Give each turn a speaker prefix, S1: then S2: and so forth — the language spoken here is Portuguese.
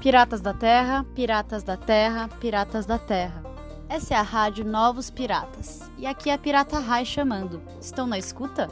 S1: Piratas da Terra, Piratas da Terra, Piratas da Terra. Essa é a rádio Novos Piratas. E aqui é a Pirata Rai chamando. Estão na escuta?